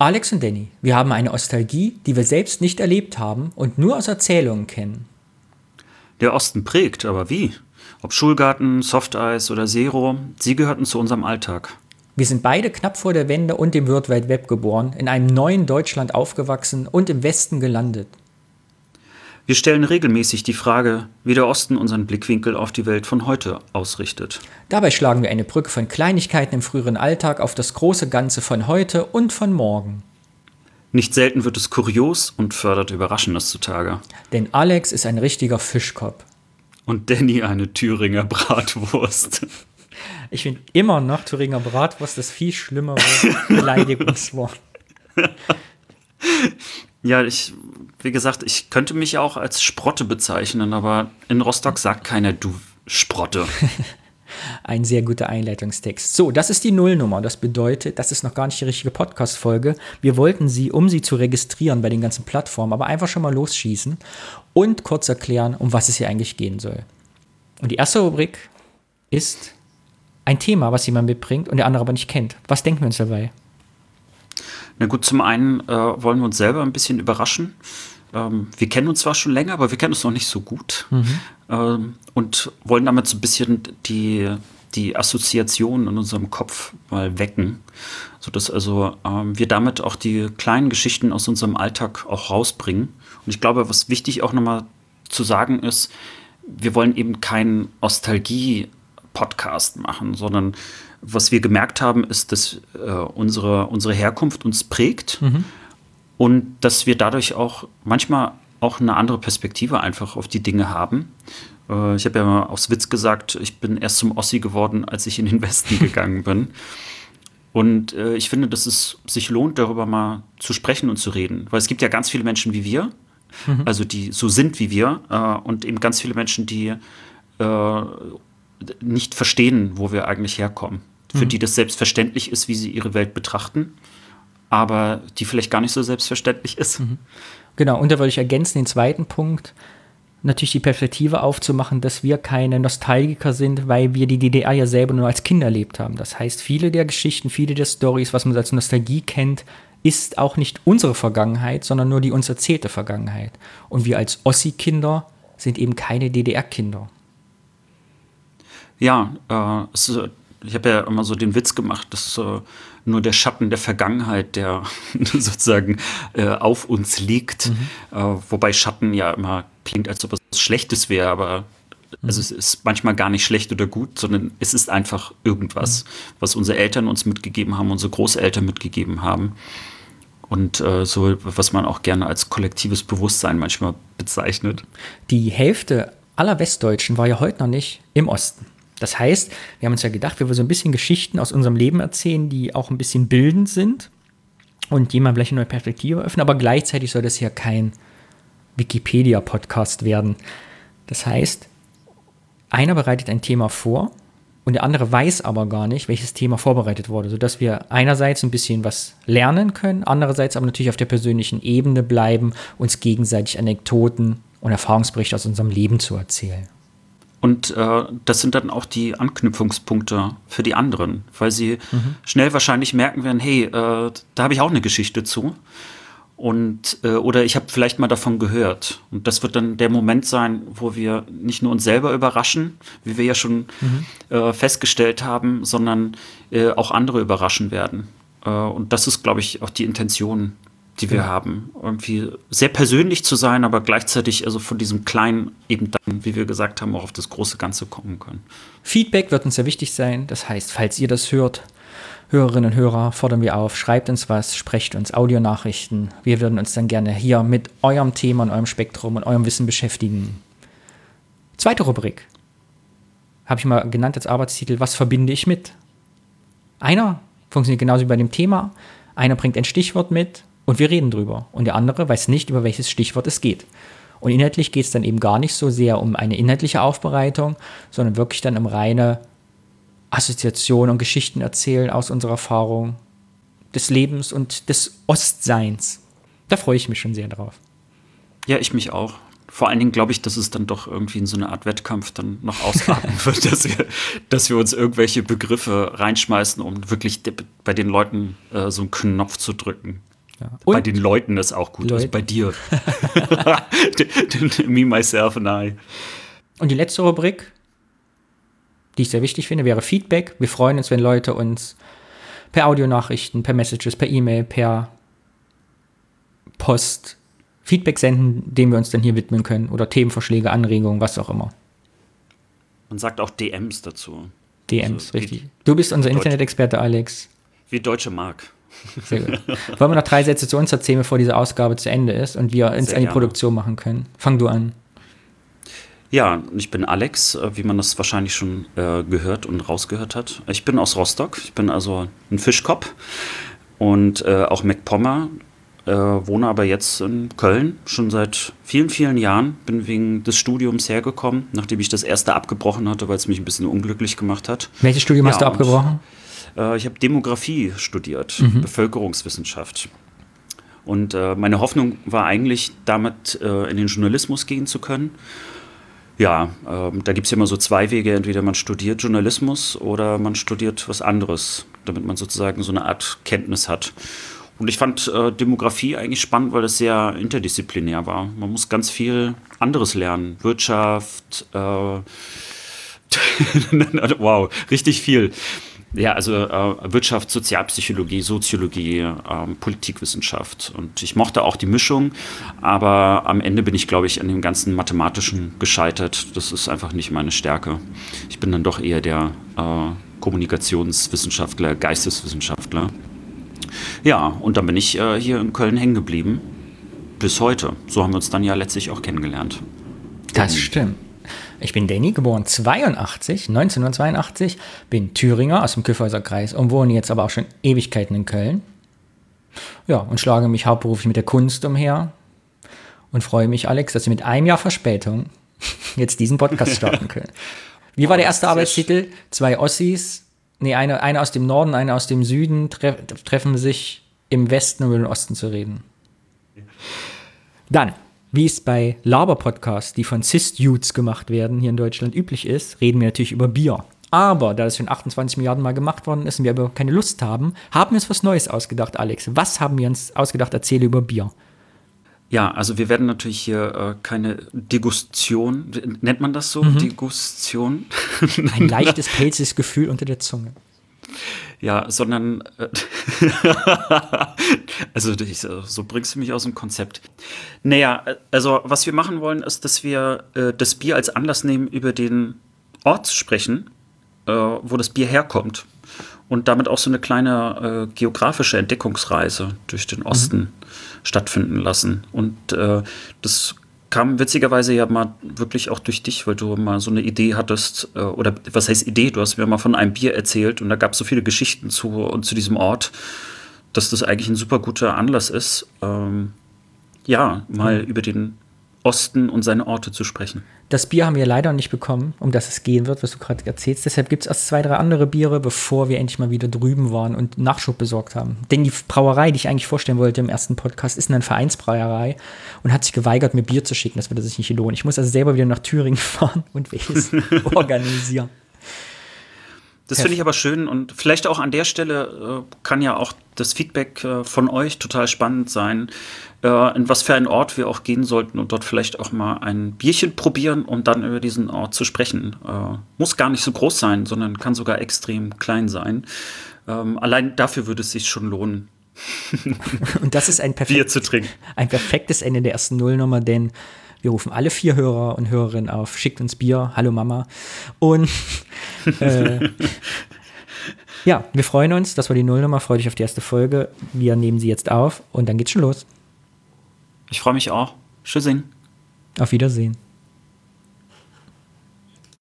Alex und Danny, wir haben eine Nostalgie, die wir selbst nicht erlebt haben und nur aus Erzählungen kennen. Der Osten prägt, aber wie? Ob Schulgarten, Softeis oder Zero, sie gehörten zu unserem Alltag. Wir sind beide knapp vor der Wende und dem World Wide Web geboren, in einem neuen Deutschland aufgewachsen und im Westen gelandet. Wir stellen regelmäßig die Frage, wie der Osten unseren Blickwinkel auf die Welt von heute ausrichtet. Dabei schlagen wir eine Brücke von Kleinigkeiten im früheren Alltag auf das große Ganze von heute und von morgen. Nicht selten wird es kurios und fördert Überraschendes zutage. Denn Alex ist ein richtiger Fischkopf. Und Danny eine Thüringer Bratwurst. Ich finde immer noch Thüringer Bratwurst das viel schlimmere Beleidigungswort. Ja, ich, wie gesagt, ich könnte mich auch als Sprotte bezeichnen, aber in Rostock sagt keiner du Sprotte. Ein sehr guter Einleitungstext. So, das ist die Nullnummer. Das bedeutet, das ist noch gar nicht die richtige Podcast-Folge. Wir wollten sie, um sie zu registrieren bei den ganzen Plattformen, aber einfach schon mal losschießen und kurz erklären, um was es hier eigentlich gehen soll. Und die erste Rubrik ist ein Thema, was jemand mitbringt und der andere aber nicht kennt. Was denken wir uns dabei? Na gut, zum einen äh, wollen wir uns selber ein bisschen überraschen. Ähm, wir kennen uns zwar schon länger, aber wir kennen uns noch nicht so gut. Mhm. Ähm, und wollen damit so ein bisschen die, die Assoziationen in unserem Kopf mal wecken, sodass also ähm, wir damit auch die kleinen Geschichten aus unserem Alltag auch rausbringen. Und ich glaube, was wichtig auch nochmal zu sagen ist, wir wollen eben keinen Nostalgie-Podcast machen, sondern was wir gemerkt haben, ist, dass äh, unsere, unsere Herkunft uns prägt mhm. und dass wir dadurch auch manchmal auch eine andere Perspektive einfach auf die Dinge haben. Äh, ich habe ja mal aus Witz gesagt, ich bin erst zum Ossi geworden, als ich in den Westen gegangen bin. Und äh, ich finde, dass es sich lohnt, darüber mal zu sprechen und zu reden. Weil es gibt ja ganz viele Menschen wie wir, mhm. also die so sind wie wir, äh, und eben ganz viele Menschen, die äh, nicht verstehen, wo wir eigentlich herkommen für mhm. die das selbstverständlich ist, wie sie ihre Welt betrachten, aber die vielleicht gar nicht so selbstverständlich ist. Mhm. Genau, und da würde ich ergänzen den zweiten Punkt, natürlich die Perspektive aufzumachen, dass wir keine Nostalgiker sind, weil wir die DDR ja selber nur als Kinder erlebt haben. Das heißt, viele der Geschichten, viele der Stories, was man als Nostalgie kennt, ist auch nicht unsere Vergangenheit, sondern nur die uns erzählte Vergangenheit. Und wir als Ossi-Kinder sind eben keine DDR-Kinder. Ja, äh, es, ich habe ja immer so den Witz gemacht, dass äh, nur der Schatten der Vergangenheit, der sozusagen äh, auf uns liegt. Mhm. Äh, wobei Schatten ja immer klingt, als ob es Schlechtes wäre, aber mhm. also es ist manchmal gar nicht schlecht oder gut, sondern es ist einfach irgendwas, mhm. was unsere Eltern uns mitgegeben haben, unsere Großeltern mitgegeben haben. Und äh, so, was man auch gerne als kollektives Bewusstsein manchmal bezeichnet. Die Hälfte aller Westdeutschen war ja heute noch nicht im Osten. Das heißt, wir haben uns ja gedacht, wir wollen so ein bisschen Geschichten aus unserem Leben erzählen, die auch ein bisschen bildend sind und jemand vielleicht eine neue Perspektive öffnen, aber gleichzeitig soll das hier kein Wikipedia-Podcast werden. Das heißt, einer bereitet ein Thema vor und der andere weiß aber gar nicht, welches Thema vorbereitet wurde, sodass wir einerseits ein bisschen was lernen können, andererseits aber natürlich auf der persönlichen Ebene bleiben, uns gegenseitig Anekdoten und Erfahrungsberichte aus unserem Leben zu erzählen. Und äh, das sind dann auch die Anknüpfungspunkte für die anderen, weil sie mhm. schnell wahrscheinlich merken werden, hey, äh, da habe ich auch eine Geschichte zu. Und, äh, oder ich habe vielleicht mal davon gehört. Und das wird dann der Moment sein, wo wir nicht nur uns selber überraschen, wie wir ja schon mhm. Äh, festgestellt haben, sondern äh, auch andere überraschen werden. Äh, und das ist, glaube ich, auch die Intention die wir ja. haben. Irgendwie sehr persönlich zu sein, aber gleichzeitig also von diesem Kleinen eben dann, wie wir gesagt haben, auch auf das große Ganze kommen können. Feedback wird uns sehr wichtig sein. Das heißt, falls ihr das hört, Hörerinnen und Hörer, fordern wir auf, schreibt uns was, sprecht uns Audionachrichten. Wir würden uns dann gerne hier mit eurem Thema und eurem Spektrum und eurem Wissen beschäftigen. Zweite Rubrik. Habe ich mal genannt als Arbeitstitel, was verbinde ich mit? Einer funktioniert genauso wie bei dem Thema. Einer bringt ein Stichwort mit und wir reden drüber. Und der andere weiß nicht, über welches Stichwort es geht. Und inhaltlich geht es dann eben gar nicht so sehr um eine inhaltliche Aufbereitung, sondern wirklich dann um reine Assoziation und Geschichten erzählen aus unserer Erfahrung des Lebens und des Ostseins. Da freue ich mich schon sehr drauf. Ja, ich mich auch. Vor allen Dingen glaube ich, dass es dann doch irgendwie in so eine Art Wettkampf dann noch ausarten wird, dass wir, dass wir uns irgendwelche Begriffe reinschmeißen, um wirklich bei den Leuten äh, so einen Knopf zu drücken. Ja. bei den Leuten ist auch gut, also bei dir. Me, myself and I. Und die letzte Rubrik, die ich sehr wichtig finde, wäre Feedback. Wir freuen uns, wenn Leute uns per Audionachrichten, per Messages, per E-Mail, per Post Feedback senden, dem wir uns dann hier widmen können oder Themenvorschläge, Anregungen, was auch immer. Man sagt auch DMs dazu. DMs, also, richtig. Du bist unser Internet-Experte, Alex. Wie Deutsche Mark. Sehr gut. Wollen wir noch drei Sätze zu uns erzählen, bevor diese Ausgabe zu Ende ist und wir uns an die Produktion machen können? Fang du an. Ja, ich bin Alex, äh, wie man das wahrscheinlich schon äh, gehört und rausgehört hat. Ich bin aus Rostock. Ich bin also ein Fischkopf und äh, auch MacPommer. Äh, wohne aber jetzt in Köln schon seit vielen, vielen Jahren. Bin wegen des Studiums hergekommen, nachdem ich das erste abgebrochen hatte, weil es mich ein bisschen unglücklich gemacht hat. Welches Studium ja, hast du abgebrochen? Äh, ich habe Demografie studiert, mhm. Bevölkerungswissenschaft. Und äh, meine Hoffnung war eigentlich, damit äh, in den Journalismus gehen zu können. Ja, ähm, da gibt es ja immer so zwei Wege. Entweder man studiert Journalismus oder man studiert was anderes, damit man sozusagen so eine Art Kenntnis hat. Und ich fand äh, Demografie eigentlich spannend, weil es sehr interdisziplinär war. Man muss ganz viel anderes lernen. Wirtschaft, äh, wow, richtig viel. Ja, also äh, Wirtschaft, Sozialpsychologie, Soziologie, äh, Politikwissenschaft. Und ich mochte auch die Mischung, aber am Ende bin ich, glaube ich, an dem ganzen Mathematischen gescheitert. Das ist einfach nicht meine Stärke. Ich bin dann doch eher der äh, Kommunikationswissenschaftler, Geisteswissenschaftler. Ja, und dann bin ich äh, hier in Köln hängen geblieben. Bis heute. So haben wir uns dann ja letztlich auch kennengelernt. Das stimmt. Ich bin Danny, geboren 82, 1982, bin Thüringer aus dem Kyffhäuser Kreis und wohne jetzt aber auch schon Ewigkeiten in Köln. Ja, und schlage mich hauptberuflich mit der Kunst umher und freue mich, Alex, dass wir mit einem Jahr Verspätung jetzt diesen Podcast starten können. Wie war der erste Arbeitstitel? Zwei Ossis, nee, eine, eine aus dem Norden, eine aus dem Süden tre treffen sich im Westen, um über den Osten zu reden. Dann, wie es bei Laber-Podcasts, die von Cis-Dudes gemacht werden, hier in Deutschland üblich ist, reden wir natürlich über Bier. Aber da es schon 28 Milliarden Mal gemacht worden ist und wir aber keine Lust haben, haben wir uns was Neues ausgedacht, Alex. Was haben wir uns ausgedacht? Erzähle über Bier. Ja, also wir werden natürlich hier äh, keine Degustion, nennt man das so? Mhm. Degustion? Ein leichtes, pelziges Gefühl unter der Zunge. Ja, sondern, äh, also ich, so bringst du mich aus dem Konzept. Naja, also was wir machen wollen, ist, dass wir äh, das Bier als Anlass nehmen, über den Ort zu sprechen, äh, wo das Bier herkommt. Und damit auch so eine kleine äh, geografische Entdeckungsreise durch den Osten mhm. stattfinden lassen. Und äh, das kam witzigerweise ja mal wirklich auch durch dich, weil du mal so eine Idee hattest, äh, oder was heißt Idee? Du hast mir mal von einem Bier erzählt und da gab es so viele Geschichten zu und zu diesem Ort, dass das eigentlich ein super guter Anlass ist, ähm, ja, mal mhm. über den Osten und seine Orte zu sprechen. Das Bier haben wir leider nicht bekommen, um das es gehen wird, was du gerade erzählst. Deshalb gibt es erst zwei, drei andere Biere, bevor wir endlich mal wieder drüben waren und Nachschub besorgt haben. Denn die Brauerei, die ich eigentlich vorstellen wollte im ersten Podcast, ist eine Vereinsbrauerei und hat sich geweigert, mir Bier zu schicken. Das würde sich nicht lohnen. Ich muss also selber wieder nach Thüringen fahren und welches organisieren. Das finde ich aber schön und vielleicht auch an der Stelle äh, kann ja auch das Feedback äh, von euch total spannend sein, äh, in was für einen Ort wir auch gehen sollten und dort vielleicht auch mal ein Bierchen probieren, um dann über diesen Ort zu sprechen. Äh, muss gar nicht so groß sein, sondern kann sogar extrem klein sein. Ähm, allein dafür würde es sich schon lohnen. und das ist ein, perfekt, ein perfektes Ende der ersten Nullnummer, denn wir rufen alle vier Hörer und Hörerinnen auf, schickt uns Bier, hallo Mama. Und äh, ja, wir freuen uns, das war die Nullnummer, freue dich auf die erste Folge. Wir nehmen sie jetzt auf und dann geht's schon los. Ich freue mich auch. Tschüssing. Auf Wiedersehen.